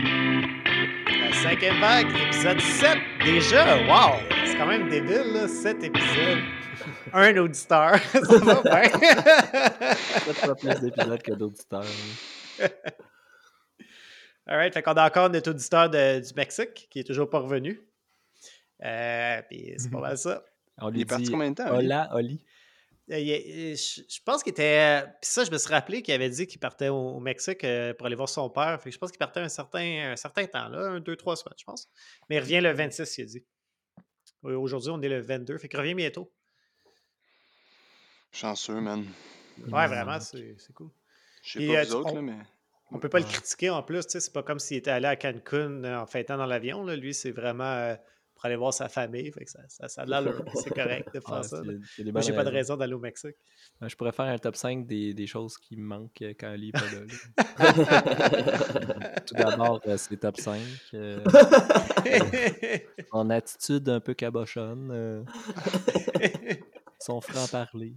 La cinquième vague, épisode 7 déjà. Wow! C'est quand même débile, là, 7 épisodes. Un auditeur. Ça va bien. Peut-être pas plus d'épisodes que d'auditeurs. hein. Alright, fait qu'on a encore notre auditeur de- du Mexique qui est toujours pas revenu. Euh, puis c'est pas mal ça. On Il est parti dit combien de temps? Hola, Oli. Euh, est- je, pense qu'il était. Puis ça, je me suis rappelé qu'il avait dit qu'il partait au, Mexique euh, pour aller voir son père. Fait que je pense qu'il partait un certain, un certain temps, là, un, deux, trois semaines, je pense. Mais il revient le 26, il a dit. Aujourd'hui, on est le 22, fait qu'il revient bientôt. Chanceux, man. Ouais, vraiment, c'est cool. Je sais pas euh, vous autres, on- là, mais. On peut pas le critiquer en plus, tu sais, c'est pas comme s'il était allé à Cancun euh, en fêtant dans l'avion. là. Lui, c'est vraiment euh, pour aller voir sa famille. Fait que ça, ça, ça a de l'allure. C'est correct de faire Ah, ça. Moi, j'ai pas de raison d'aller au Mexique. Je pourrais faire un top 5 des, des choses qui me manquent euh, quand Ali est pas là. là. Tout d'abord, euh, c'est top 5. euh, en attitude un peu cabochonne. euh, son franc-parler.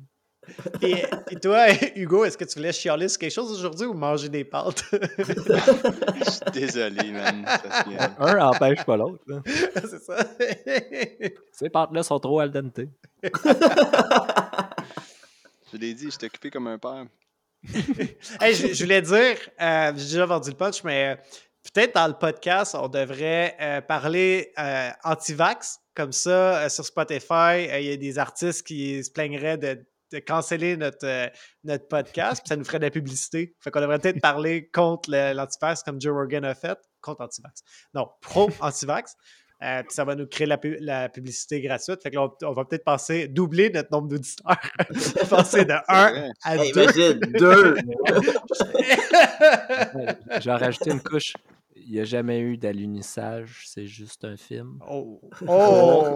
Et, et toi, Hugo, est-ce que tu voulais chialer sur quelque chose aujourd'hui ou manger des pâtes? Je suis désolé, man. euh, Un empêche pas l'autre. c'est ça. Ces pâtes-là sont trop al dente. je l'ai dit, j'étais occupé comme un père. Hey, je, je voulais dire, euh, j'ai déjà vendu le punch, mais euh, peut-être dans le podcast, on devrait euh, parler euh, anti-vax. Comme ça, euh, sur Spotify, euh, il y a des artistes qui se plaigneraient de, de canceller notre, euh, notre podcast, puis ça nous ferait de la publicité. Fait qu'on devrait peut-être parler contre l'anti-vax, comme Joe Rogan a fait. Contre anti-vax. Non, pro-anti-vax. Euh, puis ça va nous créer la, pu- la publicité gratuite. Fait que là, on, on va peut-être passer, doubler notre nombre d'auditeurs. passer de 1 Ouais. à Hey, 2. imagine, deux! Ouais, Je vais rajouter une couche. Il n'y a jamais eu d'alunissage, c'est juste un film. Oh! Oh!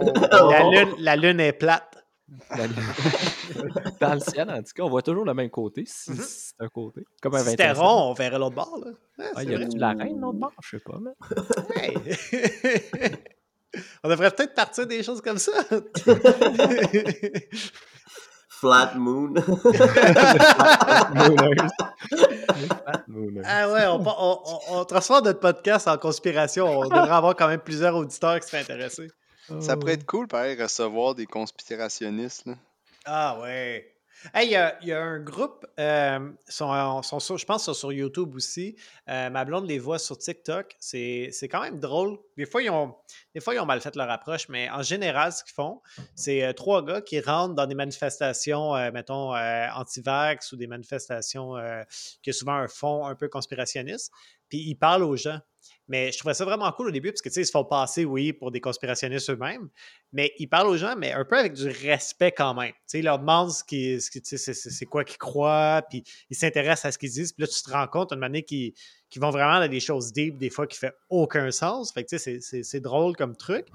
La lune, la lune est plate. Dans le ciel, en tout cas, on voit toujours le même côté, si Mhm. c'est un côté. Comme un Si c'était 21. rond, on verrait l'autre bord. Là. Ah, Ah, y a-tu la reine, l'autre bord? Je sais pas, mais. Hey! on devrait peut-être partir des choses comme ça. Flat Moon. Mooners. ah ouais, on, pa- on, on- on transforme notre podcast en conspiration. On devrait avoir quand même plusieurs auditeurs qui seraient intéressés. Ça pourrait Oh. être cool, pareil, recevoir des conspirationnistes. Là. Ah ouais. Hey, il y, a- il y a un groupe, euh, sont, sont sur- je pense sont sur YouTube aussi. Euh, ma blonde les voit sur TikTok. C'est c'est quand même drôle. Des fois, ils ont, des fois, ils ont mal fait leur approche, mais en général, ce qu'ils font, c'est euh, trois gars qui rentrent dans des manifestations, euh, mettons, euh, anti-vax ou des manifestations euh, qui ont souvent un fond un peu conspirationniste, puis ils parlent aux gens. Mais je trouvais ça vraiment cool au début, parce que, tu sais, ils se font passer, oui, pour des conspirationnistes eux-mêmes, mais ils parlent aux gens, mais un peu avec du respect quand même. Tu sais, ils leur demandent ce ce qui- c'est, quoi qu'ils croient, puis ils s'intéressent à ce qu'ils disent. Puis là, tu te rends compte, une manière qu'ils, vont vraiment dans des choses deep, des fois, qui fait aucun sens. Fait que, tu sais, c'est drôle comme truc.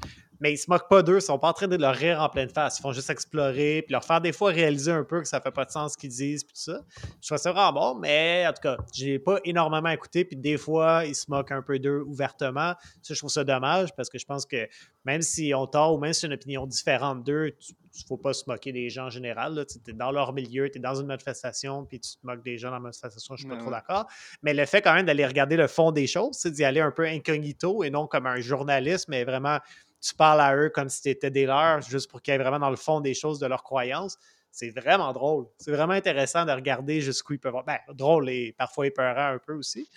Mais ils se moquent pas d'eux, ils sont pas en train de leur rire en pleine face. Ils font juste explorer, puis leur faire des fois réaliser un peu que ça fait pas de sens ce qu'ils disent, puis tout ça. Je trouve ça vraiment bon, mais en tout cas, j'ai pas énormément écouté, puis des fois, ils se moquent un peu d'eux ouvertement. Ça, je trouve ça dommage, parce que je pense que même si on tort ou même si c'est une opinion différente d'eux, il ne faut pas se moquer des gens en général. Tu es dans leur milieu, tu es dans une manifestation, puis tu te moques des gens dans la manifestation, je ne suis pas trop d'accord. Mais le fait quand même d'aller regarder le fond des choses, c'est d'y aller un peu incognito et non comme un journaliste, mais vraiment, tu parles à eux comme si tu étais des leurs, juste pour qu'ils aient vraiment dans le fond des choses de leurs croyances. C'est vraiment drôle. C'est vraiment intéressant de regarder jusqu'où ils peuvent. Ben, drôle et parfois épeurant un peu aussi.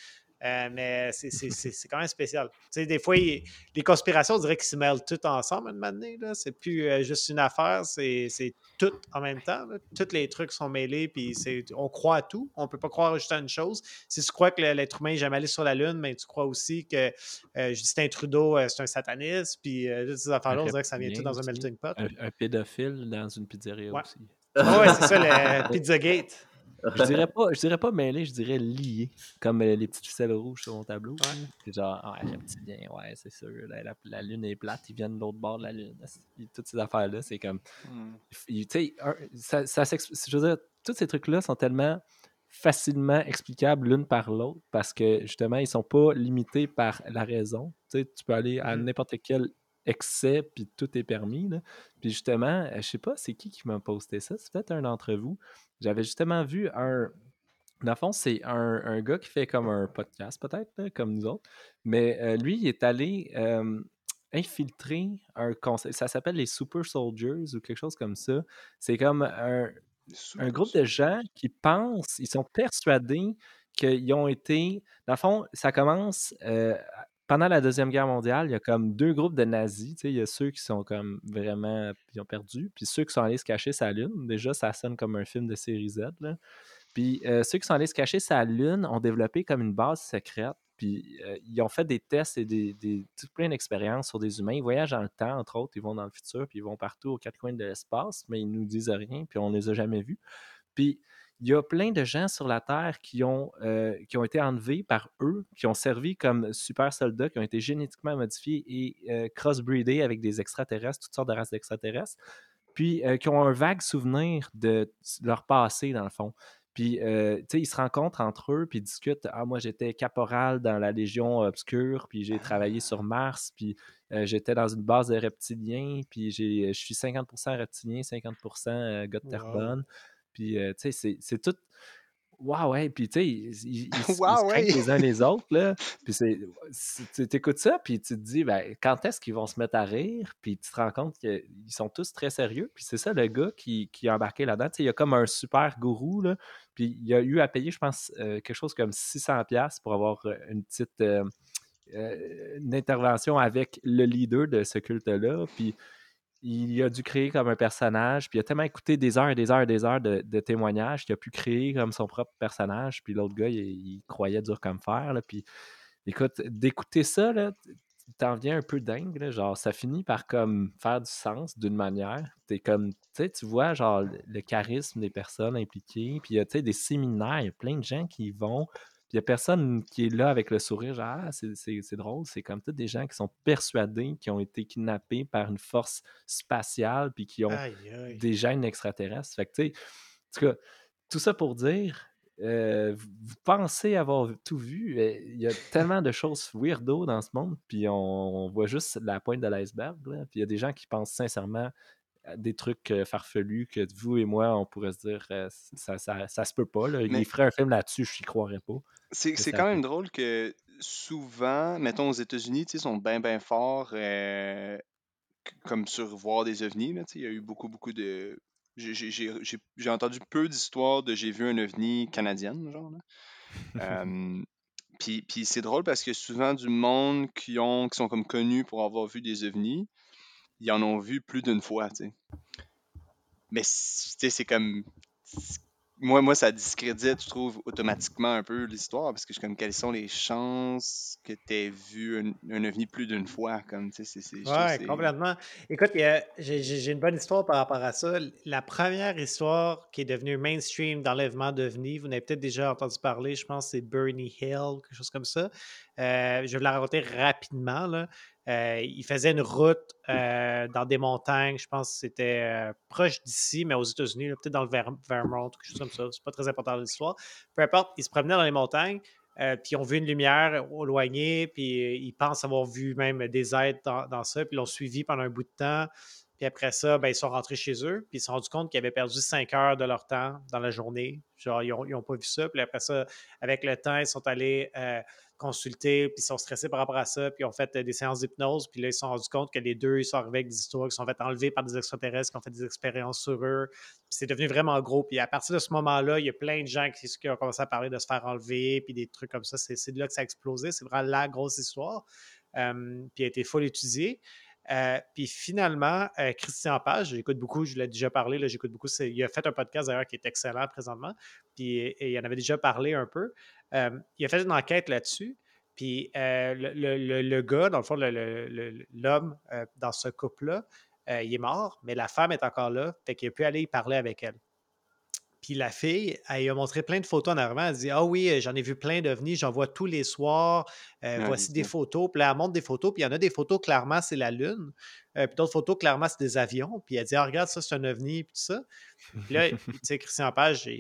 Euh, mais c'est- c'est c'est- c'est quand même spécial. Tu sais, des fois, il- les conspirations, on dirait qu'ils se mêlent toutes ensemble à un moment donné. là. C'est plus euh, juste une affaire, c'est c'est tout en même temps. là. Tous les trucs sont mêlés, puis c'est- on croit à tout. On peut pas croire juste à une chose. Si tu crois que l'être humain n'est jamais allé sur la Lune, mais tu crois aussi que euh, Justin Trudeau, euh, c'est un sataniste, puis euh, toutes ces affaires-là, on dirait que ça vient tout dans un melting pot. Un, un pédophile dans une pizzeria Ouais. aussi. Ah ouais, c'est ça, le Pizzagate. Je dirais pas, je dirais pas mêlé, je dirais lié. Comme euh, les petites ficelles rouges sur mon tableau. Ouais. C'est genre, ah, reptilien, ouais, c'est sûr. La, la- la lune est plate, ils viennent de l'autre bord de la lune. Toutes ces affaires-là, c'est comme. Hmm. Tu sais, un- ça, je veux dire, tous ces trucs-là sont tellement facilement explicables l'une par l'autre parce que justement, ils sont pas limités par la raison. Tu sais, tu peux aller à Mhm. n'importe quelle excès, puis tout est permis. Là. Puis justement, euh, je sais pas, c'est qui qui m'a posté ça? C'est peut-être un d'entre vous. J'avais justement vu un. Dans le fond, c'est un, un gars qui fait comme un podcast, peut-être, comme nous autres. Mais euh, lui, il est allé euh, infiltrer un concept. Ça s'appelle les Super Soldiers ou quelque chose comme ça. C'est comme un, un groupe de gens qui pensent, ils sont persuadés qu'ils ont été. Dans le fond, ça commence euh, pendant la Deuxième Guerre mondiale. Il y a comme deux groupes de nazis. Il y a ceux qui sont comme vraiment. Ils ont perdu. Puis ceux qui sont allés se cacher sa lune. Déjà, ça sonne comme un film de série Z. Puis euh, ceux qui sont allés se cacher sa lune ont développé comme une base secrète. Puis euh, ils ont fait des tests et des, des- tout plein d'expériences sur des humains. Ils voyagent dans le temps, entre autres. Ils vont dans le futur, puis ils vont partout aux quatre coins de l'espace, mais ils nous disent rien, puis on les a jamais vus. Puis il y a plein de gens sur la Terre qui ont, euh, qui ont été enlevés par eux, qui ont servi comme super soldats, qui ont été génétiquement modifiés et euh, crossbreedés avec des extraterrestres, toutes sortes de races d'extraterrestres, puis euh, qui ont un vague souvenir de leur passé, dans le fond. Puis, euh, tu sais, ils se rencontrent entre eux, puis ils discutent. Ah, moi, j'étais caporal dans la Légion obscure, puis j'ai travaillé sur Mars, puis euh, j'étais dans une base de reptiliens, puis j'ai- je suis 50% reptilien, 50% euh, gars de Wow. Puis, euh, tu sais, c'est- tout. Waouh, ouais. Puis, tu sais, ils, ils- Wow, ouais. les uns les autres, là. Puis, tu écoutes ça, puis tu te dis, ben, quand est-ce qu'ils vont se mettre à rire? Puis, tu te rends compte qu'ils sont tous très sérieux. Puis, c'est ça, le gars qui, qui a embarqué là-dedans. Tu sais, il y a comme un super gourou, là. Puis, il a eu à payer, je pense, euh, quelque chose comme 600$ pour avoir euh, une petite. euh, euh, une intervention avec le leader de ce culte-là. Puis il a dû créer comme un personnage, puis il a tellement écouté des heures et des heures et des heures de, témoignages qu'il a pu créer comme son propre personnage. Puis l'autre gars, il, croyait dur comme fer. Là, puis écoute, d'écouter ça, t'en viens un peu dingue. genre, ça finit par comme faire du sens d'une manière. Comme, tu vois, genre, le, charisme des personnes impliquées. Puis il y a, des séminaires, il y a plein de gens qui vont. Il n'y a personne qui est là avec le sourire, genre, ah, c'est- c'est c'est drôle. C'est comme tous des gens qui sont persuadés qu'ils ont été kidnappés par une force spatiale, puis qui ont Aïe, aïe. des gènes extraterrestres. Fait que, tu sais, en tout cas, tout ça pour dire, euh, vous pensez avoir tout vu. Il y a tellement de choses weirdo dans ce monde, puis on, on voit juste la pointe de l'iceberg. là. Puis il y a des gens qui pensent sincèrement des trucs euh, farfelus que vous et moi, on pourrait se dire, euh, ça, ça, ça se peut pas. Là. Mais- Il ferait un film là-dessus, je n'y croirais pas. C'est quand même drôle que souvent, mettons aux États-Unis, sais, sont bien, bien forts euh, comme sur voir des ovnis. Il y a eu beaucoup, beaucoup de. j'ai- j'ai- J'ai j'ai- j'ai entendu peu d'histoires de j'ai vu un ovni canadienne, genre. Là. Euh, puis puis c'est drôle parce que souvent du monde qui, ont, qui sont comme connus pour avoir vu des ovnis, ils en ont vu plus d'une fois, tu sais. Mais tu sais, c'est comme. Moi, moi, ça discrédite, je trouve, automatiquement un peu l'histoire, parce que je suis comme, quelles sont les chances que tu aies vu un, un ovni plus d'une fois? Comme, tu sais, c'est- Ouais, complètement. Écoute, j'ai une bonne histoire par rapport à ça. La première histoire qui est devenue mainstream d'enlèvement d'OVNI, vous en avez peut-être déjà entendu parler, je pense que c'est Bernie Hill, quelque chose comme ça. Euh, je vais vous la raconter rapidement. Là. Euh, il faisait une route euh, dans des montagnes, je pense que c'était euh, proche d'ici, mais aux États-Unis, peut-être dans le Ver- Vermont, quelque chose comme ça. C'est pas très important dans l'histoire. Peu importe, il se promenait dans les montagnes. Euh, puis ils ont vu une lumière éloignée, puis ils pensent avoir vu même des êtres dans, ça, puis ils l'ont suivi pendant un bout de temps. Puis après ça, ben, ils sont rentrés chez eux, puis ils se sont rendus compte qu'ils avaient perdu 5 heures de leur temps dans la journée. Genre, ils n'ont pas vu ça. Puis après ça, avec le temps, ils sont allés consulter, puis ils sont stressés par rapport à ça, puis ils ont fait euh, des séances d'hypnose, puis là, ils se sont rendus compte que les deux, ils sont arrivés avec des histoires, qui sont fait enlever par des extraterrestres, qui ont fait des expériences sur eux. C'est devenu vraiment gros. Puis à partir de ce moment-là, il y a plein de gens qui, ont commencé à parler de se faire enlever, puis des trucs comme ça. C'est de là que ça a explosé. C'est vraiment la grosse histoire. Euh, puis a été full étudiée. Euh, puis finalement, euh, Christian Page, j'écoute beaucoup, je l'ai déjà parlé, j'écoute beaucoup. Il a fait un podcast d'ailleurs qui est excellent présentement, puis et il en avait déjà parlé un peu. Euh, il a fait une enquête là-dessus, puis euh, le, le- le- le gars, dans le fond, l'homme euh, dans ce couple-là, euh, il est mort, mais la femme est encore là, fait qu'il a pu aller y parler avec elle. Puis la fille, elle lui a montré plein de photos en arrivant. Elle dit Ah oui, j'en ai vu plein d'ovnis, j'en vois tous les soirs. Ah, voici des photos. Puis là, elle montre des photos. Puis il y en a des photos, clairement, c'est la Lune. Puis d'autres photos, clairement, c'est des avions. Puis elle dit Ah, regarde, ça, c'est un ovni. Puis tout ça. Puis là, tu sais, Christian Page, il,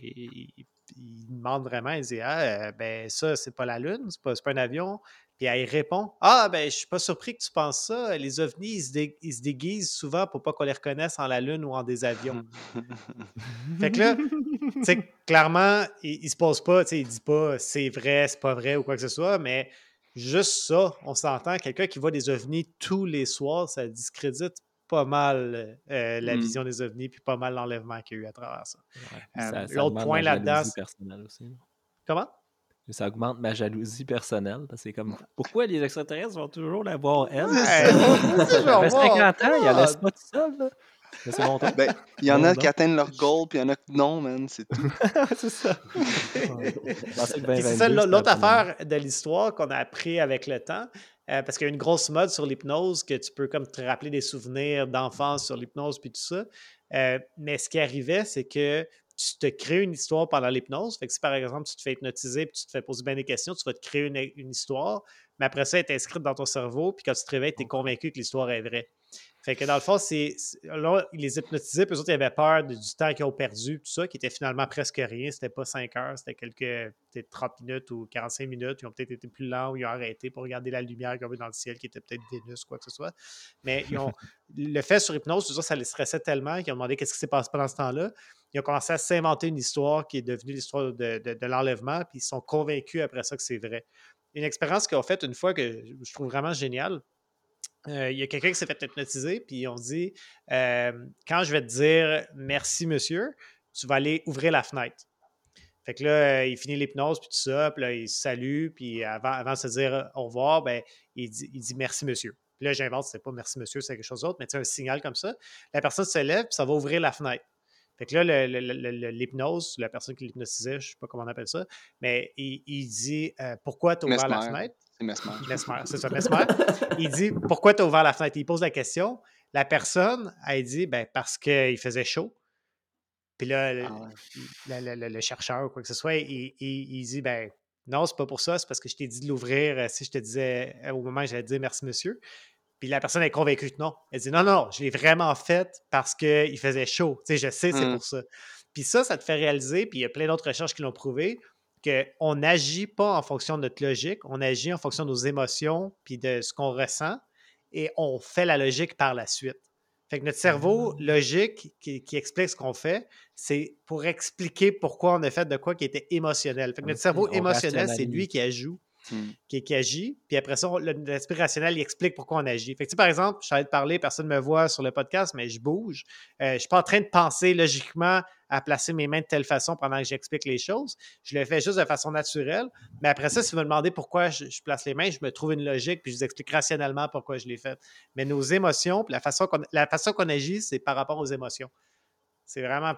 il- il demande vraiment Il dit Ah, euh, ben ça, c'est pas la Lune, c'est pas, pas un avion. Puis elle répond Ah, ben, je suis pas surpris que tu penses ça. Les ovnis, ils se, dé- ils se déguisent souvent pour pas qu'on les reconnaisse en la Lune ou en des avions. Fait que là, tu sais, clairement, il, il se pose pas, tu sais, il dit pas c'est vrai, c'est pas vrai ou quoi que ce soit, mais juste ça, on s'entend. Quelqu'un qui voit des ovnis tous les soirs, ça discrédite pas mal euh, la Hmm. vision des ovnis, puis pas mal l'enlèvement qu'il y a eu à travers ça. Ouais, Euh, ça- ça l'autre point là-dedans. Comment? Ça augmente ma jalousie personnelle. parce que C'est comme pourquoi les extraterrestres vont toujours la voir elle? Ouais, moi aussi, je veux Ça fait voir. 50 ans, il la Ah, laisse pas tout seul. Là. Ben, il y en a qui atteignent leur goal, puis il y en a qui non, man. C'est tout. c'est ça. C'est 2022, ça, l'autre affaire de l'histoire qu'on a appris avec le temps, euh, parce qu'il y a une grosse mode sur l'hypnose, que tu peux comme te rappeler des souvenirs d'enfance sur l'hypnose, puis tout ça. Euh, mais ce qui arrivait, c'est que tu te crées une histoire pendant l'hypnose. Fait que si par exemple, tu te fais hypnotiser, puis tu te fais poser bien des questions, tu vas te créer une, une histoire, mais après ça, elle est inscrite dans ton cerveau, puis quand tu te réveilles, tu es convaincu que l'histoire est vraie. Fait que dans le fond, c'est. Là, ils les hypnotisaient, puis eux autres, ils avaient peur de- du temps qu'ils ont perdu, tout ça, qui était finalement presque rien. C'était pas 5 heures, c'était quelques peut-être 30 minutes ou 45 minutes. Ils ont peut-être été plus lents ou ils ont arrêté pour regarder la lumière vue dans le ciel, qui était peut-être Vénus, quoi que ce soit. Mais ils ont, le fait sur hypnose, tout ça, ça les stressait tellement qu'ils ont demandé qu'est-ce qui s'est passé pendant ce temps-là. Ils ont commencé à s'inventer une histoire qui est devenue l'histoire de, de- de l'enlèvement, puis ils sont convaincus après ça que c'est vrai. Une expérience qu'ils ont faite une fois que je trouve vraiment géniale. Euh, il y a quelqu'un qui s'est fait hypnotiser, puis on dit euh, Quand je vais te dire merci, monsieur, tu vas aller ouvrir la fenêtre. Fait que là, euh, il finit l'hypnose, puis tout ça, puis là, il se salue, puis avant, avant de se dire au revoir, ben, il, dit, il dit merci, monsieur. Puis là, j'invente, c'est pas merci, monsieur, c'est quelque chose d'autre, mais tu un signal comme ça. La personne se lève, puis ça va ouvrir la fenêtre. Fait que là, l'hypnose, la personne qui l'hypnotisait, je sais pas comment on appelle ça, mais il, il dit euh, Pourquoi tu as ouvert la fenêtre C'est Mesmer. Mesmer, c'est ça, Mesmer. Il dit Pourquoi tu as ouvert la fenêtre? Il pose la question. La personne, elle dit ben, Parce qu'il faisait chaud. Puis là, le, Ah ouais. le- le- le- le chercheur ou quoi que ce soit, il, il- il dit ben, Non, c'est pas pour ça, c'est parce que je t'ai dit de l'ouvrir euh, si je te disais euh, au moment où j'allais te dire merci, monsieur. Puis la personne est convaincue que non. Elle dit non, non, je l'ai vraiment fait parce qu'il faisait chaud. Tu sais, je sais, c'est Mm. pour ça. Puis ça, ça te fait réaliser, puis il y a plein d'autres recherches qui l'ont prouvé, qu'on n'agit pas en fonction de notre logique, on agit en fonction de nos émotions, puis de ce qu'on ressent, et on fait la logique par la suite. Fait que notre cerveau logique qui, qui explique ce qu'on fait, c'est pour expliquer pourquoi on a fait de quoi qui était émotionnel. Fait que notre cerveau on émotionnel, c'est lui qui ajoute Hmm. qui, qui agit. Puis après ça, l'esprit rationnel, il explique pourquoi on agit. Fait que, tu sais, par exemple, je suis allé te parler, personne ne me voit sur le podcast, mais je bouge. Euh, je ne suis pas en train de penser logiquement à placer mes mains de telle façon pendant que j'explique les choses. Je le fais juste de façon naturelle. Mais après ça, si vous me demandez pourquoi je, je place les mains, je me trouve une logique, puis je vous explique rationnellement pourquoi je l'ai fait. Mais nos émotions, puis la façon qu'on, la façon qu'on agit, c'est par rapport aux émotions. C'est vraiment,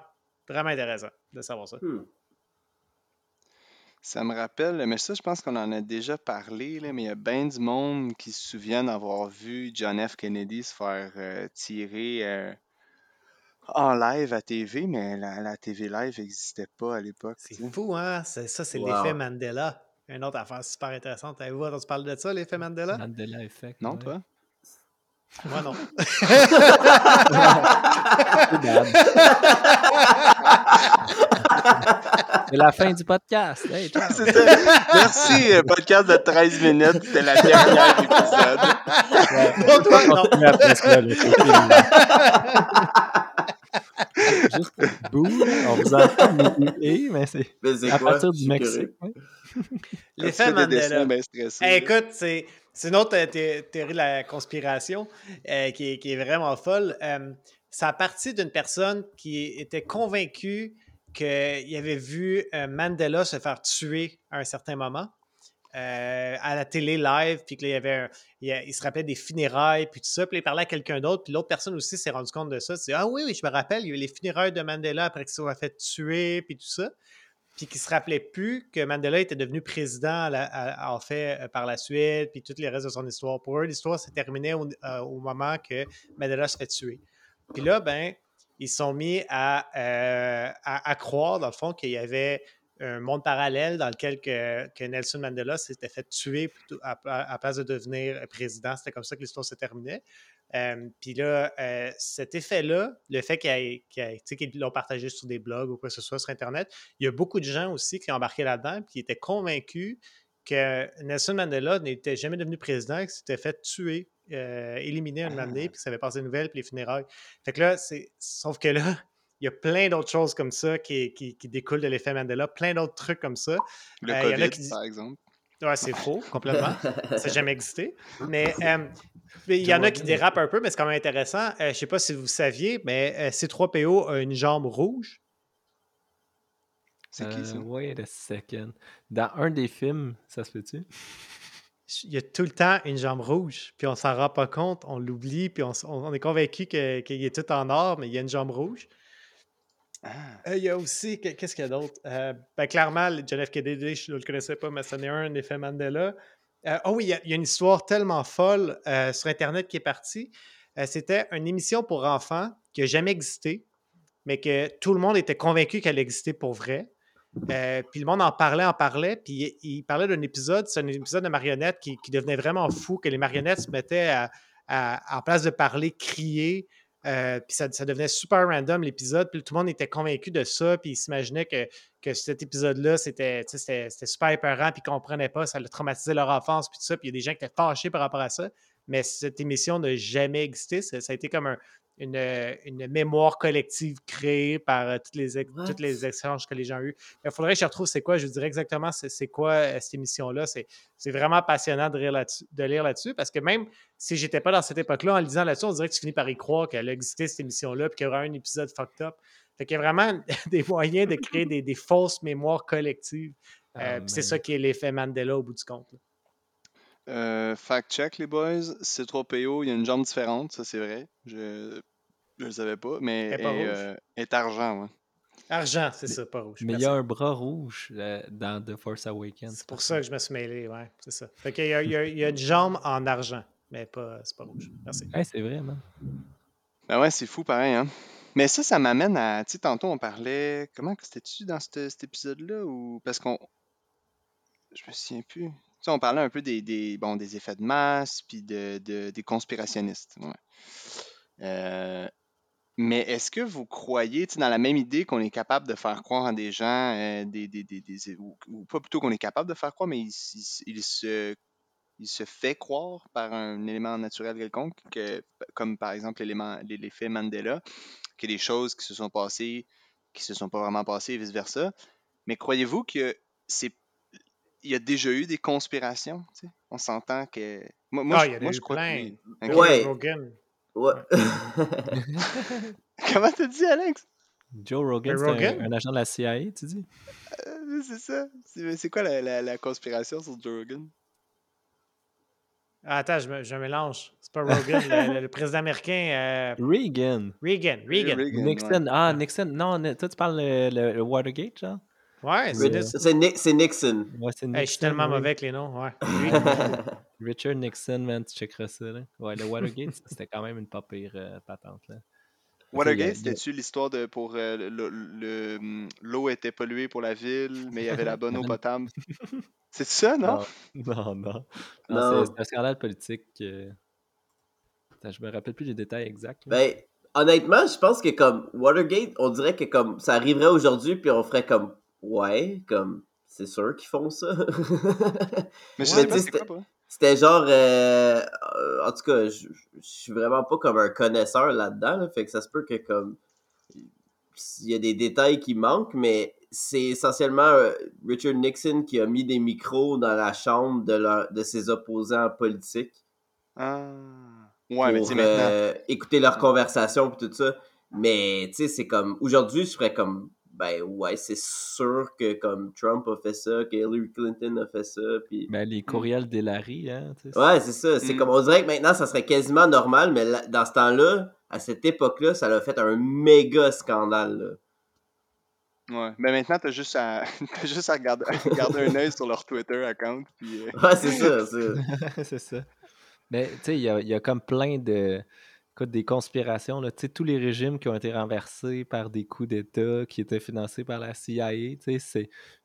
vraiment intéressant de savoir ça. Hmm. Ça me rappelle, mais ça, je pense qu'on en a déjà parlé, là, mais il y a bien du monde qui se souviennent d'avoir vu John F. Kennedy se faire euh, tirer euh, en live à TV, mais la, la TV live n'existait pas à l'époque. C'est fou, hein? C'est, ça, c'est Wow. l'effet Mandela. Une autre affaire super intéressante. Avez-vous entendu parler de ça, l'effet Mandela? Mandela Effect. Non, ouais. toi? Moi, non. C'est la fin du podcast. Hey, Merci, euh, podcast de 13 minutes. C'était la dernière épisode. Toi, non. C'est fini. Juste bouh, on vous entend et, mais c'est Mais c'est à quoi? partir du Mexique. ouais. L'effet Mandela. Hey, là? écoute, c'est, c'est une autre euh, thé- théorie de la conspiration euh, qui, est, vraiment folle. Euh, ça a parti d'une personne qui était convaincue qu'il avait vu euh, Mandela se faire tuer à un certain moment. à la télé live, puis qu'il y avait un- il se rappelait des funérailles, puis tout ça, puis il parlait à quelqu'un d'autre, puis l'autre personne aussi s'est rendu compte de ça. C'est Ah oui, oui, je me rappelle, il y a eu les funérailles de Mandela après qu'il soit fait tuer, puis tout ça. Puis qui se rappelait plus que Mandela était devenu président en fait euh, par la suite, puis toutes les restes de son histoire. Pour eux, l'histoire s'est terminée au, euh, au moment que Mandela se fait tuer. Puis là, ben, ils sont mis à, euh, à, à croire, dans le fond, qu'il y avait un monde parallèle dans lequel que, Nelson Mandela s'était fait tuer à place de devenir président. C'était comme ça que l'histoire se terminait. Euh, Puis là, euh, cet effet-là, le fait qu'ils l'ont partagé sur des blogs ou quoi que ce soit sur Internet, il y a beaucoup de gens aussi qui ont embarqué là-dedans et qui étaient convaincus que Nelson Mandela n'était jamais devenu président, qu'il s'était fait tuer, euh, éliminer un moment donné, Ah. puis que ça avait passé des nouvelles, puis les funérailles. Fait que là, c'est. Sauf que là, il y a plein d'autres choses comme ça qui, qui, qui découlent de l'effet Mandela, plein d'autres trucs comme ça. Le il y en a COVID, qui par exemple. Ouais, c'est faux, complètement. Ça n'a jamais existé. Mais euh, mais il y en a qui dérapent un peu, mais c'est quand même intéressant. Euh, je ne sais pas si vous saviez, mais euh, C3PO a une jambe rouge. C'est qui ça? Euh, Wait a second. Dans un des films, ça se fait-tu? Il y a tout le temps une jambe rouge, puis on s'en rend pas compte, on l'oublie, puis on, on- on est convaincu que- qu'il est tout en or, mais il y a une jambe rouge. Ah. Euh, il y a aussi, que- qu'est-ce qu'il y a d'autre? Euh, ben, clairement, John F. Je ne le connaissais pas, mais c'en est un, effet Mandela. Euh, oh oui, il y, a, une histoire tellement folle sur Internet qui est partie. C'était une émission pour enfants qui n'a jamais existé, mais que tout le monde était convaincu qu'elle existait pour vrai. Puis le monde en parlait, en parlait, puis il, parlait d'un épisode, c'est un épisode de marionnettes qui, devenait vraiment fou, que les marionnettes se mettaient à, à- en place de parler, crier, euh, puis ça, devenait super random l'épisode, puis tout le monde était convaincu de ça, puis il s'imaginait que, que cet épisode-là, c'était super épeurant, puis qu'ils ne comprenaient pas, ça le traumatisait leur enfance, puis tout ça, puis il y a des gens qui étaient fâchés par rapport à ça, mais cette émission n'a jamais existé, ça a été comme un- une, une mémoire collective créée par euh, toutes les, toutes les échanges que les gens ont eus. Il faudrait que je retrouve c'est quoi, je vous dirais exactement c'est quoi euh, cette émission-là. C'est c'est vraiment passionnant de, lire là-dessus- parce que même si j'étais pas dans cette époque-là, en lisant là-dessus, on dirait que tu finis par y croire qu'elle a existé cette émission-là puis qu'il y aura un épisode fucked up. Fait qu'il y a vraiment des moyens de créer des, des fausses mémoires collectives. Euh, Ah, c'est ça qui est l'effet Mandela au bout du compte. là. Euh, fact check, les boys. C3PO, il y a une jambe différente, ça c'est vrai. Je je le savais pas, mais Elle est pas elle, rouge? euh, est argent, ouais. Argent, c'est ça, pas rouge. Mais il y a un bras rouge euh, dans The Force Awakens. C'est pour ça que je me suis mêlé, ouais, c'est ça. Fait qu'il y a, il y a- il y a une jambe en argent, mais pas, c'est pas rouge. Merci. Hey, c'est vrai, man. Ben ouais, c'est fou pareil, hein. Mais ça, ça m'amène à. Tu sais, tantôt on parlait. Comment que c'était-tu dans cet, cet épisode-là ou. Parce qu'on. Je me souviens plus. On parlait un peu des, bon, des effets de masse, puis de, de- des conspirationnistes. Euh, mais est-ce que vous croyez, dans la même idée qu'on est capable de faire croire à des gens, euh, des, des, des, ou, pas plutôt qu'on est capable de faire croire, mais il, se, il se fait croire par un élément naturel quelconque, que, comme par exemple l'effet Mandela, que des choses qui se sont passées, qui se sont pas vraiment passées et vice-versa. Mais croyez-vous que c'est il y a déjà eu des conspirations, tu sais? On s'entend que. Moi, moi, Ah, je, il y a moi, eu je crois que plein. oui. Ok. Ouais. Rogan. Ouais. Comment t'as dit, Alex? Joe Rogan, c'est un, Rogan? un agent de la CIA, tu dis? Euh, c'est ça. C'est c'est quoi la, la- la conspiration sur Joe Rogan? Ah, attends, je, me, je mélange. C'est pas Rogan, le, président américain. euh, Reagan. Reagan. Reagan. Reagan, Nixon. ouais. Ah, Nixon. Non, toi, tu parles le, le- le Watergate, genre? Ouais, c'est Oui. Nix- C'est Ni- c'est Nixon. Ouais, c'est Hey, je suis tellement mauvais avec les noms. Ouais. Richard Nixon, man, tu checkeras ça, là. Ouais, le Watergate, c'était quand même une pas pire euh, patente, là. Watergate, c'était-tu l'histoire de pour euh, le- le- le- l'eau était polluée pour la ville, mais il y avait la bonne eau potable? C'est ça, non? Non, non. non. Non. c'est- C'est un scandale politique. euh. Attends, je me rappelle plus les détails exacts. là. Ben, honnêtement, je pense que comme Watergate, on dirait que comme ça arriverait aujourd'hui, puis on ferait comme ouais, comme c'est sûr qu'ils font ça. Mais je sais pas quoi. C'était genre, euh, euh, en tout cas, je suis vraiment pas comme un connaisseur là-dedans, là, fait que ça se peut que comme il y a des détails qui manquent, mais c'est essentiellement euh, Richard Nixon qui a mis des micros dans la chambre de, leur- de ses opposants politiques Ah. Ouais, mais pour maintenant. euh, écouter leurs conversations et tout ça. Mais tu sais, c'est comme aujourd'hui, je ferais comme ben ouais, c'est sûr que comme Trump a fait ça, que Hillary Clinton a fait ça, puis Ben, les courriels d'Hillary, hein. tu sais, Ouais, c'est ça. C'est Mm. comme on dirait que maintenant ça serait quasiment normal, mais là- dans ce temps-là, à cette époque-là, ça a fait un méga scandale. là. Ouais. Mais maintenant, t'as juste à, t'as juste à garder un œil sur leur Twitter account. Puis, euh, Ouais, c'est ça. c'est- c'est ça. Mais tu sais, il y a, il y a comme plein de. Écoute, des conspirations, là. Tous les régimes qui ont été renversés par des coups d'État qui étaient financés par la CIA, il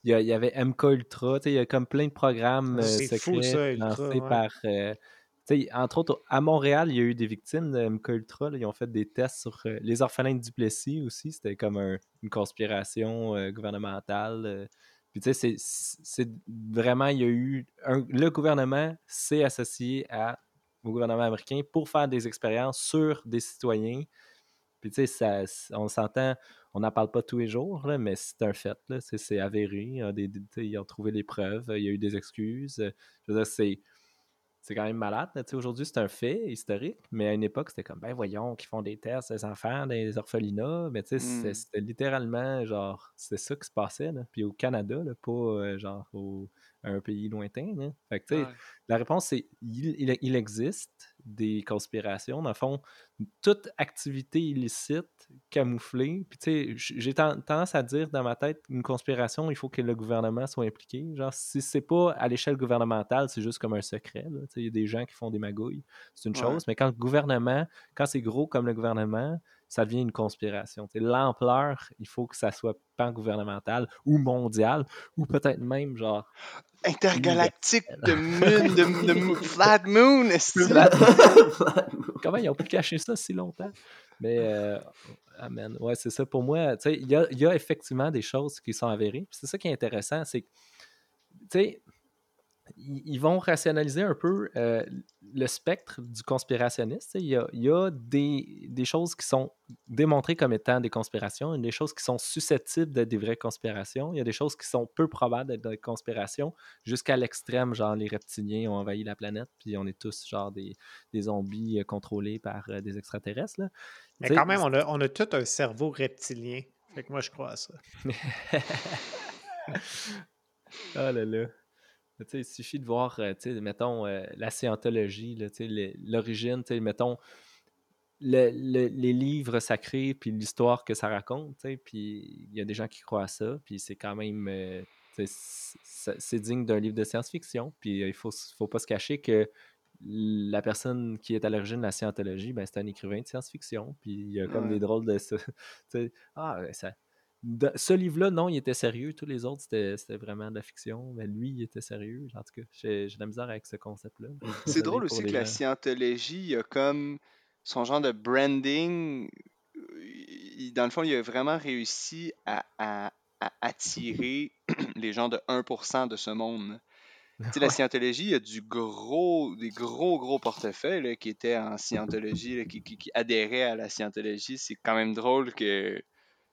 y, avait MK Ultra, il y a comme plein de programmes euh, C'est secrets fou, ça, Ultra, financés ouais. par. euh, entre autres, à Montréal, il y a eu des victimes de MK Ultra. là. ils ont fait des tests sur euh, les orphelins de Duplessis aussi. C'était comme un- une conspiration euh, gouvernementale. euh, Puis tu sais, c'est vraiment, il y a eu. le gouvernement s'est associé à, au gouvernement américain pour faire des expériences sur des citoyens. Puis tu sais, on s'entend, on n'en parle pas tous les jours, là, mais c'est un fait. C'est avéré. Des, ils ont trouvé les preuves, il y a eu des excuses. Je veux dire, c'est c'est quand même malade. Aujourd'hui, c'est un fait historique, mais à une époque, c'était comme, ben voyons, qu'ils font des tests, les enfants, des orphelinats. Mais tu sais, mmh. c'était littéralement, genre, c'est ça qui se passait. Là. Puis au Canada, là, pas euh, genre au, un pays lointain. Fait que, la réponse, c'est il, il, existe des conspirations. Dans le fond, toute activité illicite camouflée. Puis, j'ai tendance à dire dans ma tête, une conspiration, il faut que le gouvernement soit impliqué. Genre, si c'est pas à l'échelle gouvernementale, c'est juste comme un secret. Il y a des gens qui font des magouilles. C'est une chose. Mais quand le gouvernement, quand c'est gros comme le gouvernement, ça devient une conspiration. L'ampleur, il faut que ça soit pan gouvernemental ou mondial, ou peut-être même genre intergalactique de moon, de, flat moon. Comment ils ont pu cacher ça si longtemps? Mais, euh, amen. Ouais, c'est ça. Pour moi, il y a, y a, effectivement des choses qui sont avérées. C'est ça qui est intéressant, c'est que, tu sais, ils vont rationaliser un peu euh, le spectre du conspirationniste. Il y a, il y a des, des, choses qui sont démontrées comme étant des conspirations, il y a des choses qui sont susceptibles d'être des vraies conspirations, il y a des choses qui sont peu probables d'être des conspirations, jusqu'à l'extrême, genre les reptiliens ont envahi la planète, puis on est tous genre des, des zombies euh, contrôlés par euh, des extraterrestres. Là. Mais quand même, on a, on a tout un cerveau reptilien. Fait que moi, je crois à ça. oh là là il suffit de voir, euh, mettons, euh, la scientologie, l'origine, mettons, les livres sacrés, puis l'histoire que ça raconte, puis il y a des gens qui croient à ça, puis c'est quand même, euh, c'est digne d'un livre de science-fiction, puis il faut, faut pas se cacher que la personne qui est à l'origine de la scientologie, ben, c'est un écrivain de science-fiction, puis il y a comme des drôles de... ah, ça, ce livre-là, non, il était sérieux. Tous les autres, c'était vraiment de la fiction. Mais lui, il était sérieux. En tout cas, j'ai de la misère avec ce concept-là. C'est drôle aussi que la scientologie, il y a comme son genre de branding. dans le fond, il a vraiment réussi à, attirer les gens de 1% de ce monde. la scientologie, il y a du gros, des gros, gros portefeuilles qui étaient en scientologie, qui, qui, adhéraient à la scientologie. C'est quand même drôle que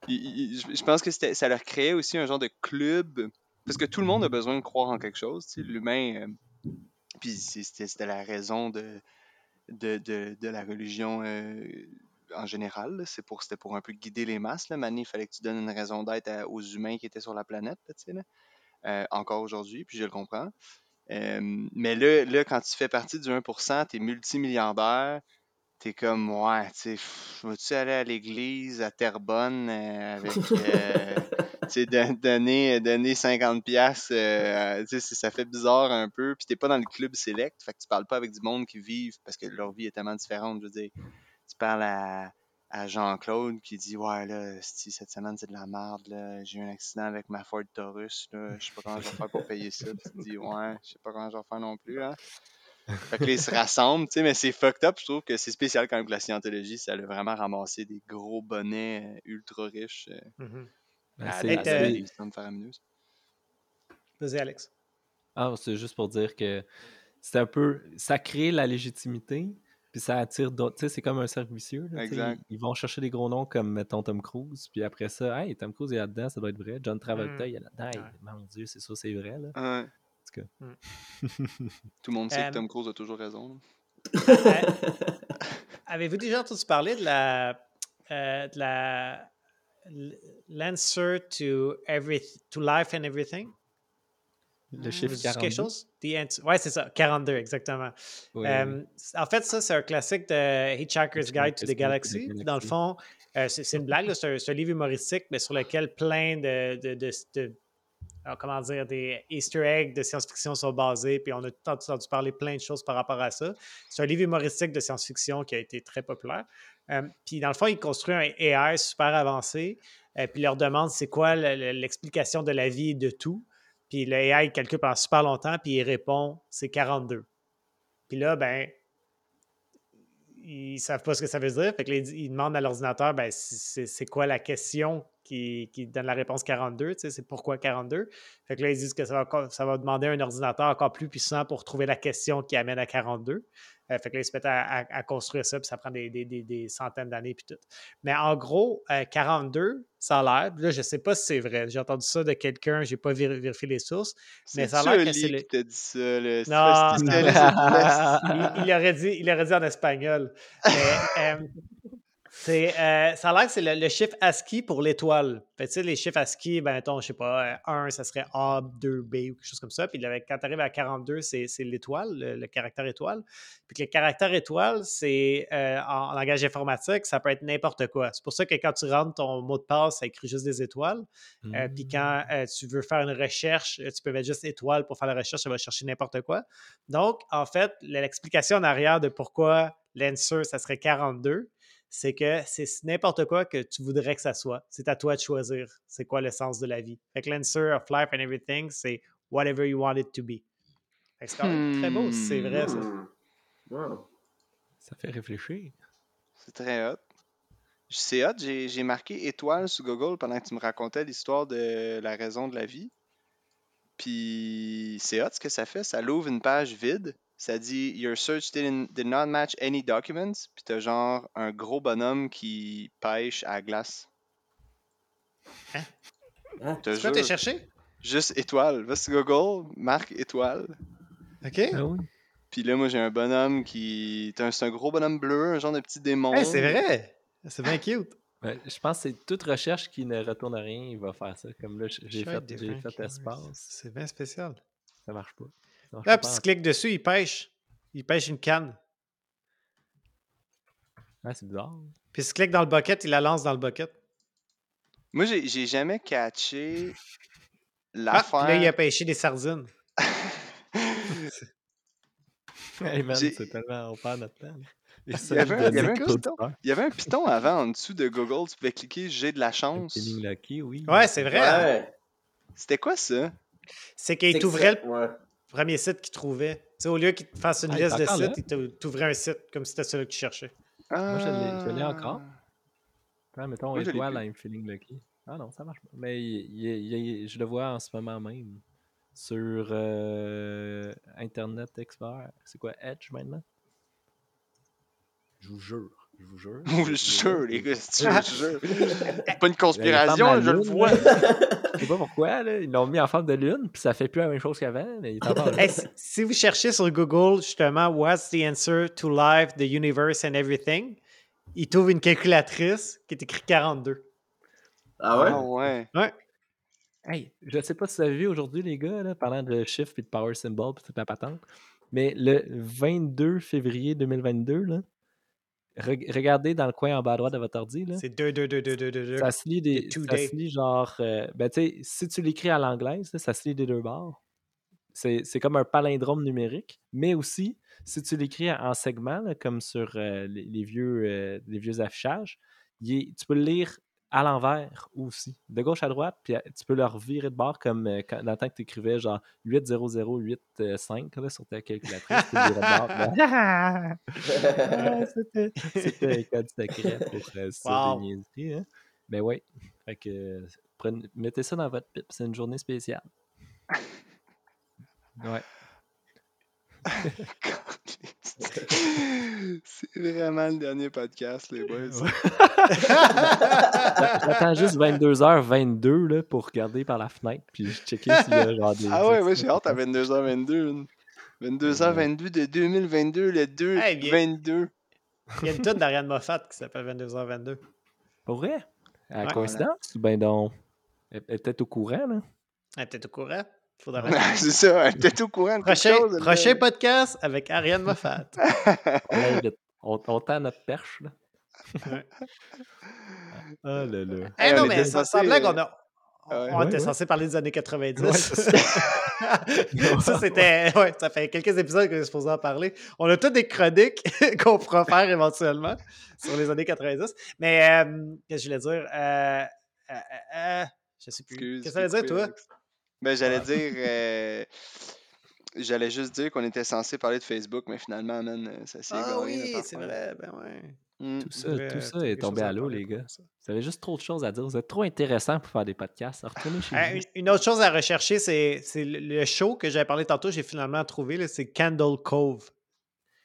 je pense que ça leur créait aussi un genre de club, parce que tout le monde a besoin de croire en quelque chose. L'humain, euh, puis c'était la raison de, de, la religion euh, en général. C'était pour, pour un peu guider les masses. Il fallait que tu donnes une raison d'être aux humains qui étaient sur la planète, euh, encore aujourd'hui, puis je le comprends. mais là, là, quand tu fais partie du 1%, tu es multimilliardaire, t'es comme, ouais, tu sais, vas-tu aller à l'église à Terrebonne euh, avec, euh, tu sais, donner, donner 50 pièces euh, tu sais, ça fait bizarre un peu, puis t'es pas dans le club select, fait que tu parles pas avec du monde qui vivent, parce que leur vie est tellement différente, je veux dire, tu parles à, à Jean-Claude qui dit, ouais, là, cette semaine, c'est de la merde, là, j'ai eu un accident avec ma Ford Taurus, là, je sais pas comment je vais faire pour payer ça, tu te dis, ouais, je sais pas comment je vais faire non plus, hein. Fait que là, ils se rassemblent, tu sais, mais c'est fucked up. Je trouve que c'est spécial quand même que la scientologie, ça a vraiment ramassé des gros bonnets euh, ultra riches. Euh, mm -hmm. Vas-y, Alex. Ah, c'est juste pour dire que c'est un peu. Ça crée la légitimité, puis ça attire d'autres. Tu sais, c'est comme un cercle vicieux. exact. Ils, vont chercher des gros noms comme, mettons, Tom Cruise, puis après ça, hey, Tom Cruise est là-dedans, ça doit être vrai. John Travolta, mm. il est là-dedans. Mon Dieu, c'est ça, c'est vrai. Là. Ouais. Mm. Tout le monde sait que Tom Cruise a toujours raison. Avez-vous déjà entendu parler de la, euh, de la l'answer to every to life and everything? Le chiffre 42. quelque chose? Ouais, c'est ça, 42, exactement. Euh, en fait, ça, c'est un classique de Hitchhiker's Guide to the Galaxy. Dans le fond, euh, c'est une blague, c'est un, livre humoristique, mais sur lequel plein de, de, de comment dire, des Easter eggs de science-fiction sont basés, puis on a entendu parler plein de choses par rapport à ça. C'est un livre humoristique de science-fiction qui a été très populaire. Euh, puis dans le fond, il construit un AI super avancé, euh, puis leur demande c'est quoi l'explication de la vie et de tout. Puis le AI calcule pendant super longtemps, puis il répond c'est 42. Puis là, ben, ils savent pas ce que ça veut dire. Fait ils, demandent à l'ordinateur, ben, c'est quoi la question qui, qui donne la réponse 42, tu sais, c'est pourquoi 42. Fait que là, ils disent que ça va, co- ça va demander un ordinateur encore plus puissant pour trouver la question qui amène à 42. Euh, fait que là, ils se mettent à, à- à construire ça, puis ça prend des, des- des- des centaines d'années, puis tout. Mais en gros, euh, 42, ça a l'air, là, je sais pas si c'est vrai. J'ai entendu ça de quelqu'un, j'ai pas véri- vérifié les sources. Mais ça a l'air que c'est le- qui dit ça. C'est Non, non, il, il aurait dit, il aurait dit en espagnol. Mais, euh, c'est, euh, ça a l'air que c'est le, le chiffre ASCII pour l'étoile. Fait que, tu sais, les chiffres ASCII, ben, mettons, je sais pas, 1, ça serait A, 2, B ou quelque chose comme ça. Puis là, quand tu arrives à 42, c'est, c'est l'étoile, le, le caractère étoile. Puis que le caractère étoile, c'est euh, en, en langage informatique, ça peut être n'importe quoi. C'est pour ça que quand tu rentres ton mot de passe, ça écrit juste des étoiles. Euh, Puis quand euh, tu veux faire une recherche, euh, tu peux mettre juste étoile pour faire la recherche, ça va chercher n'importe quoi. Donc, en fait, l'explication en arrière de pourquoi l'answer, ça serait 42, c'est que c'est n'importe quoi que tu voudrais que ça soit. C'est à toi de choisir c'est quoi le sens de la vie. Fait que l'answer of life and everything, c'est whatever you want it to be. Fait que c'est quand même très beau si c'est vrai, ça. Hmm. Wow. Ça fait réfléchir. C'est très hot. C'est hot, j'ai j'ai marqué étoile sur Google pendant que tu me racontais l'histoire de la raison de la vie. Puis c'est hot ce que ça fait, ça l'ouvre une page vide. Ça dit Your search didn't, did not match any documents. Puis t'as genre un gros bonhomme qui pêche à la glace. Hein? C'est quoi t'as cherché? Juste étoile. Va sur Google, marque étoile. OK. Ah oui? Puis là, moi, j'ai un bonhomme qui. t'as un- C'est un gros bonhomme bleu, un genre de petit démon. Hey, c'est vrai! C'est bien cute. Ouais, je pense que c'est toute recherche qui ne retourne à rien, il va faire ça. Comme là, j'ai fait, fait espace, C'est bien spécial. ça marche pas. Ça marche Ah, puis tu cliques dessus, il pêche. Il pêche une canne. Ah, c'est bizarre. Puis si tu cliques dans le bucket, il la lance dans le bucket. Moi, j'ai j'ai jamais catché Ah, l'affaire. là, il a pêché des sardines. Hey man, J'ai- c'est tellement. On perd notre temps. là. Il y avait un- il y avait un seuls piton. Il y avait un piton avant en dessous de Google, tu pouvais cliquer j'ai de la chance. Lucky, oui. Ouais, c'est vrai. hein. Ouais. C'était quoi ça? C'est qu'il t'ouvrait le ouais. Premier site qu'il trouvait. Tu sais, au lieu qu'il te fasse une Ah, liste de là? sites, il te- t'ouvrait un site comme si c'était celui que tu cherchais. Moi, je l'ai- Ah. encore. Ouais, mettons Moi, étoile. I'm feeling lucky. Ah non, ça marche pas. Mais il- il- il- je le vois en ce moment même sur euh, Internet Explorer. C'est quoi Edge maintenant? Je vous jure. Je vous jure. Je vous jure, les gars, je vous jure. C'est pas une conspiration, je le vois. Je sais pas pourquoi, là, ils l'ont mis en forme de lune, puis ça fait plus la même chose qu'avant, mais il est encore là. Hey, si, vous cherchez sur Google, justement, What's the answer to life, the universe and everything, il trouve une calculatrice qui est écrit 42. Ah ouais? Ah ouais. Hey, je sais pas si vous avez vu aujourd'hui, les gars, là, parlant de chiffres et de power symbol puis toute la patente, mais le 22 février 2022, là, re- regardez dans le coin en bas à droite de votre ordi, C'est 2, 2, 2, 2, 2, 2, 2. ça se lit des. Ça se lit genre. euh, ben, tu sais, si tu l'écris à l'anglaise, ça se lit des deux bords. C'est comme un palindrome numérique, mais aussi, si tu l'écris en segments, là, comme sur euh, les, les vieux, euh, les vieux affichages, est- tu peux le lire à l'envers aussi, de gauche à droite, puis euh, tu peux le revirer de bord comme euh, quand, dans le temps que tu écrivais genre 80085 là, sur ta calculatrice, tu virais de bord. Ah, c'était- un code secret pour euh, Wow. des hein. Mais oui. Fait que prenez- mettez ça dans votre pipe, c'est une journée spéciale. Ouais. C'est vraiment le dernier podcast, les boys. J'attends juste 22h22 là, pour regarder par la fenêtre puis checker s'il y a genre des. Ah ouais, moi accidents. j'ai hâte à 22h22. 22h22 de 2022, le 2 Hey, bien- 22. Il y a une toute d'Ariane Moffat qui s'appelle 22h22. Pour vrai? À Ouais. coïncidence? ou Ben donc. Elle elle est peut-être au courant, là. Elle est peut-être au courant. C'est ça, elle était au courant de quelque prochain, chose. prochain podcast avec Ariane Moffat. On, on, tend notre perche, là. Ouais. Ah là là. Eh Hey, on non, mais sans, censé, sans blague, euh, on, a, on ouais. était Ouais, censé parler des années 90. Ouais, c'est ça, c'était. Ouais, ça fait quelques épisodes qu'on est supposé en parler. On a toutes des chroniques qu'on pourra faire éventuellement sur les années 90. Mais, euh, qu'est-ce que je voulais dire? Euh, euh, je sais plus. Qu'est-ce que ça veut dire, toi? Ben, j'allais dire. euh, J'allais juste dire qu'on était censé parler de Facebook, mais finalement, man, euh, ça s'est Ah oui, c'est vrai, ben ouais. Hmm. Tout ça, devait tout ça est tombé à l'eau, les gars. ça. Vous avez juste trop de choses à dire. Vous êtes trop intéressant pour faire des podcasts. Retournez chez Euh, vous. une, autre chose à rechercher, c'est c'est le show que j'avais parlé tantôt, j'ai finalement trouvé, c'est Candle Cove.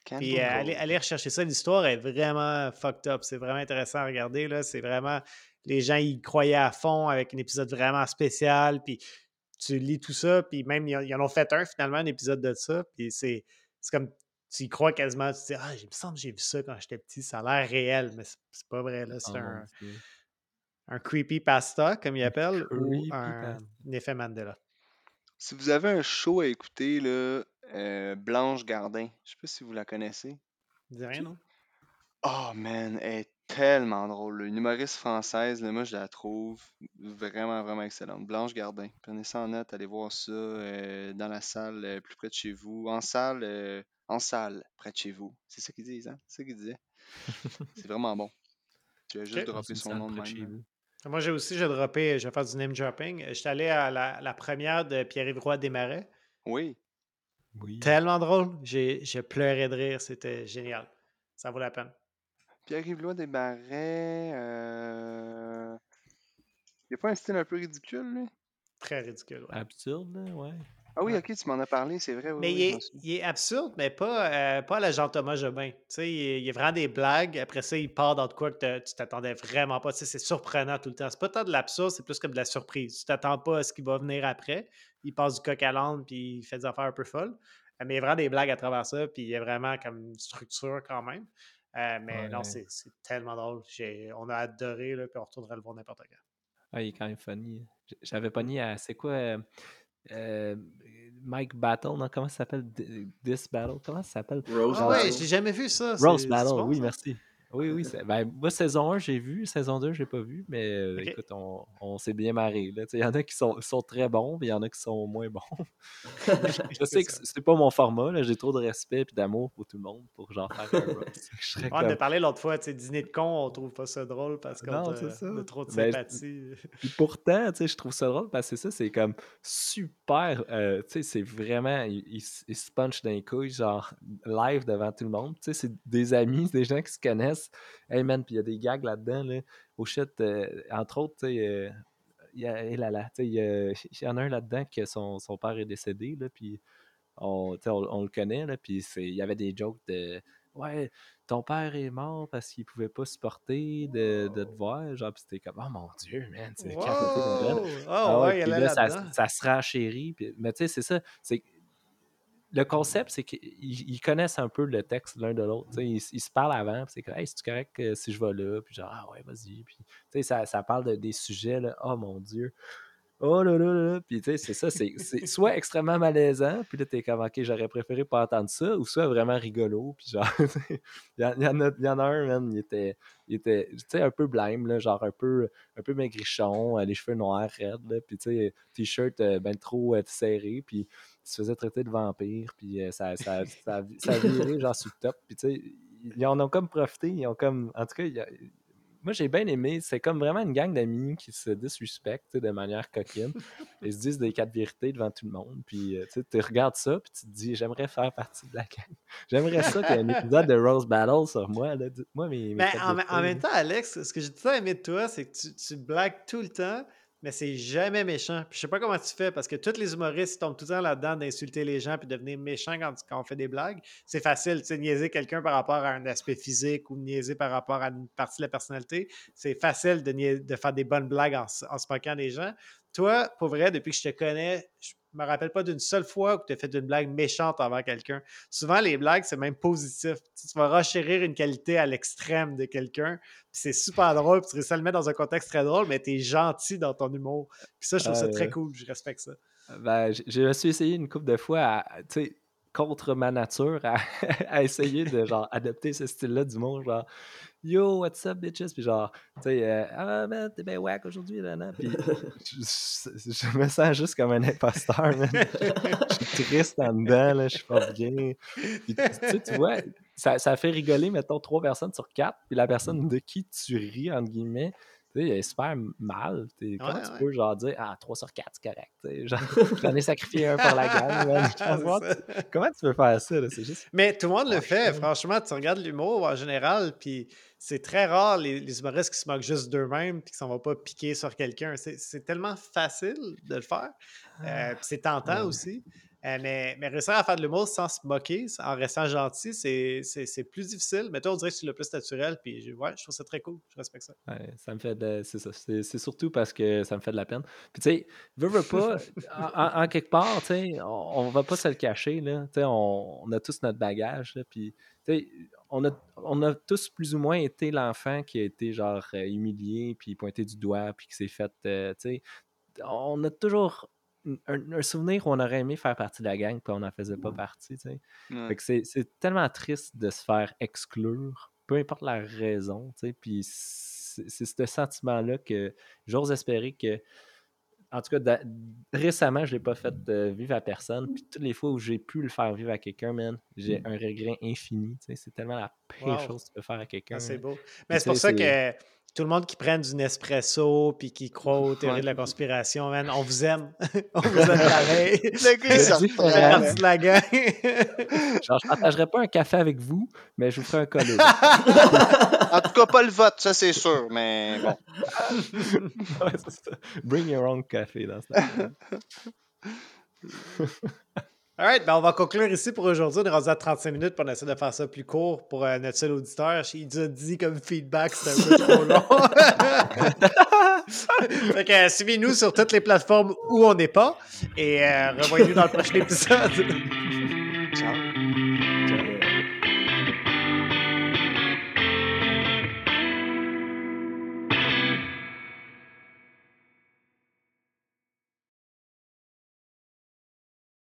Candle Puis euh, allez, rechercher ça. L'histoire est vraiment fucked up. C'est vraiment intéressant à regarder. Là. C'est vraiment. Les gens y croyaient à fond avec un épisode vraiment spécial. Puis tu lis tout ça. Puis même, ils, en- ont fait un finalement, un épisode de ça. Puis c'est c'est comme. Tu y crois quasiment. Tu te dis, ah, il me semble que j'ai vu ça quand j'étais petit. Ça a l'air réel. Mais c'est pas vrai. là. C'est mon un, Dieu. un creepy pasta, comme ils appellent, ou un, effet Mandela. Si vous avez un show à écouter, là, euh, Blanche Gardin, je sais pas si vous la connaissez. Dis rien, non? Oh man, elle est tellement drôle. là. Une humoriste française, là, moi je la trouve vraiment, vraiment excellente. Blanche Gardin. Prenez ça en note, allez voir ça euh, dans la salle euh, plus près de chez vous. En salle, euh, en salle, près de chez vous. C'est ça qu'ils disent, hein? C'est ça qu'ils disaient. C'est vraiment bon. Tu as juste Ok. Dans droppé une son nom de près de même. chez là. vous. Moi, j'ai aussi, j'ai droppé, je vais faire du name dropping. J'étais allé à la, la première de Pierre-Yves Roy Desmarais. Oui. Oui. Tellement drôle. J'ai j'ai pleuré de rire. C'était génial. Ça vaut la peine. Pierre-Yves des. Euh... Il a pas un style un peu ridicule, lui? Très ridicule. ouais. Absurde, là, ouais. Ah oui, ok, tu m'en as parlé, c'est vrai. Oui, Mais oui, il, est, souviens. il est absurde, mais pas, euh, pas à la Jean-Thomas Jobin. Tu sais, il, est- il y a vraiment des blagues. Après ça, il part dans de quoi que tu t'attendais vraiment pas. Tu sais, c'est surprenant tout le temps. C'est pas tant de l'absurde, c'est plus comme de la surprise. Tu t'attends pas à ce qui va venir après. Il passe du coq à l'âne, puis il fait des affaires un peu folles. Mais il y a vraiment des blagues à travers ça, puis il y a vraiment comme une structure quand même. Euh, mais non, Ouais. c'est c'est tellement drôle. J'ai- On a adoré, là, puis on retournerait le voir n'importe quand. Ah, il est quand même funny. J'avais pogné à. C'est quoi euh, euh, Mike Battle, non? Comment ça s'appelle? This Battle? Comment ça s'appelle? Rose Ah ouais, Battle. je l'ai jamais vu ça. Rose c'est- Battle, c'est bon, oui, ça? merci. Oui, oui. c'est- Ben, moi, saison 1, j'ai vu. Saison 2, j'ai pas vu. Mais euh, écoute, on, on s'est bien marré. Il y en a qui sont, sont très bons, puis il y en a qui sont moins bons. Je sais que c'est pas mon format. là. J'ai trop de respect et d'amour pour tout le monde pour genre faire un. Je serais On a parlé l'autre fois, dîner de con, on trouve pas ça drôle parce qu'on Non, a, c'est a trop de Ben, sympathie. Puis pourtant, tu sais, je trouve ça drôle parce que ça, c'est comme super. euh, tu sais, c'est vraiment. Il, il s- il se punch dans les couilles, genre live devant tout le monde. Tu sais, c'est des amis, des gens qui se connaissent. Hey man, puis il y a des gags là-dedans, là. Au shit, euh, entre autres, tu sais. euh, il y, là là, y, en a un là-dedans que son, son père est décédé, là, puis on, le connaît, là, puis il y avait des jokes de Ouais, ton père est mort parce qu'il pouvait pas supporter de, de te voir. Genre, puis c'était comme Oh mon Dieu, man, c'est. Oh, Ah ouais, allait là, ça, ça se renchérit. puis- mais tu sais, c'est ça. C'est le concept, c'est qu'ils ils connaissent un peu le texte l'un de l'autre. Ils, ils se parlent avant, c'est comme, hey, c'est correct si je vais là, puis genre, ah ouais, vas-y. Puis, tu ça, ça parle de, des sujets, là, oh mon Dieu. Oh là là là. Puis tu sais, c'est ça, c'est soit extrêmement malaisant, puis là, t'es comme, ok, j'aurais préféré pas entendre ça, ou soit vraiment rigolo, puis genre, il y, en- a, y en a un, man, il était, il était, tu sais, un peu blême, là, genre un peu, un peu maigrichon, euh, les cheveux noirs, raides, là, puis tu sais, t-shirt euh, ben trop euh, serré, puis se faisait traiter de vampire, puis euh, ça, ça, ça, ça virait genre sur le top, puis tu sais, ils en ont comme profité, ils ont comme, en tout cas, il a- moi j'ai bien aimé, c'est comme vraiment une gang d'amis qui se disrespectent de manière coquine. Ils se disent des quatre vérités devant tout le monde. Puis euh, tu regardes ça, puis tu te dis, j'aimerais faire partie de la gang. J'aimerais ça qu'il y ait un épisode de Rose Battle sur moi. là. Dites-moi mes, mes Ben, en, même temps, Alex, ce que j'ai tout aimé de toi, c'est que tu, tu blagues tout le temps, mais c'est jamais méchant. Puis je sais pas comment tu fais, parce que tous les humoristes tombent tout le temps là-dedans d'insulter les gens puis de devenir méchants quand, on fait des blagues. C'est facile, tu sais, niaiser quelqu'un par rapport à un aspect physique ou niaiser par rapport à une partie de la personnalité. C'est facile de, de faire des bonnes blagues en, en se moquant des gens. Toi, pour vrai, depuis que je te connais, je me rappelle pas d'une seule fois où tu as fait une blague méchante envers quelqu'un. Souvent, les blagues, c'est même positif. Tu, vas renchérir une qualité à l'extrême de quelqu'un, puis c'est super drôle, puis tu réussis à le mettre dans un contexte très drôle, mais tu es gentil dans ton humour. Puis ça, je trouve ça Euh, très cool, je respecte ça. Ben, j- je me suis essayé une couple de fois à, tu sais, contre ma nature, à, à essayer de genre adopter ce style-là du monde, genre Yo, what's up, bitches? Puis genre, tu sais, euh, ah man, t'es bien whack aujourd'hui, là, non? Puis je, je- je me sens juste comme un imposteur, man. Je suis triste en dedans, là, je suis pas bien. Puis, tu sais, tu vois, ça, ça fait rigoler, mettons, trois personnes sur quatre, puis la personne de qui tu ris, entre guillemets, Tu sais, super mal. Comment Ouais, tu peux genre dire Ah, 3 sur 4, c'est correct. genre, J'en ai sacrifié un pour la. Ah, c'est Comment, tu peux faire ça? là? Juste. Mais tout le monde le Ah, fait. Franchement, tu regardes l'humour en général, puis c'est très rare les, les humoristes qui se moquent juste d'eux-mêmes puis qui s'en vont pas piquer sur quelqu'un. C'est tellement facile de le faire. Euh, puis c'est tentant Ah, ouais. aussi. Euh, mais, mais réussir à faire de l'humour sans se moquer, en restant gentil, c'est- c'est c'est plus difficile. Mais toi, on dirait que tu l'as plus naturel. Puis je- je trouve ça très cool. Je respecte ça. Ça me fait. C'est. C'est c'est surtout parce que ça me fait de la peine. Puis tu sais, pas, en, quelque part, on, on va pas se le cacher, là. On, a tous notre bagage, là, puis on a, on a tous plus ou moins été l'enfant qui a été genre euh, humilié, puis pointé du doigt, puis qui s'est fait, euh, on a toujours un, un souvenir où on aurait aimé faire partie de la gang, puis on n'en faisait pas partie, tu sais. Ouais. Fait que c'est c'est tellement triste de se faire exclure, peu importe la raison, tu sais. Puis c'est c'est ce sentiment-là que j'ose espérer que, en tout cas, récemment, je ne l'ai pas fait euh, vivre à personne. Puis toutes les fois où j'ai pu le faire vivre à quelqu'un, man, j'ai un regret infini. tu sais. C'est tellement la pire Wow. chose que tu peux faire à quelqu'un. Ah, c'est là. beau. Mais c'est pour ça que tout le monde qui prenne du Nespresso puis qui croit aux théories de la conspiration, man, on vous aime. on vous aime pareil. Le gars, partie de la gang. Genre, je ne partagerai pas un café avec vous, mais je vous ferai un collègue. En tout cas, pas le vote, ça c'est sûr, mais bon. Bring your own café dans ce All right, ben on va conclure ici pour aujourd'hui. On est rendu à 35 minutes pour on essaie de faire ça plus court pour euh, notre seul auditeur. Il nous a dit comme feedback, c'était un peu trop long. fait que euh, suivez-nous sur toutes les plateformes où on n'est pas et euh, revoyez-nous dans le prochain épisode.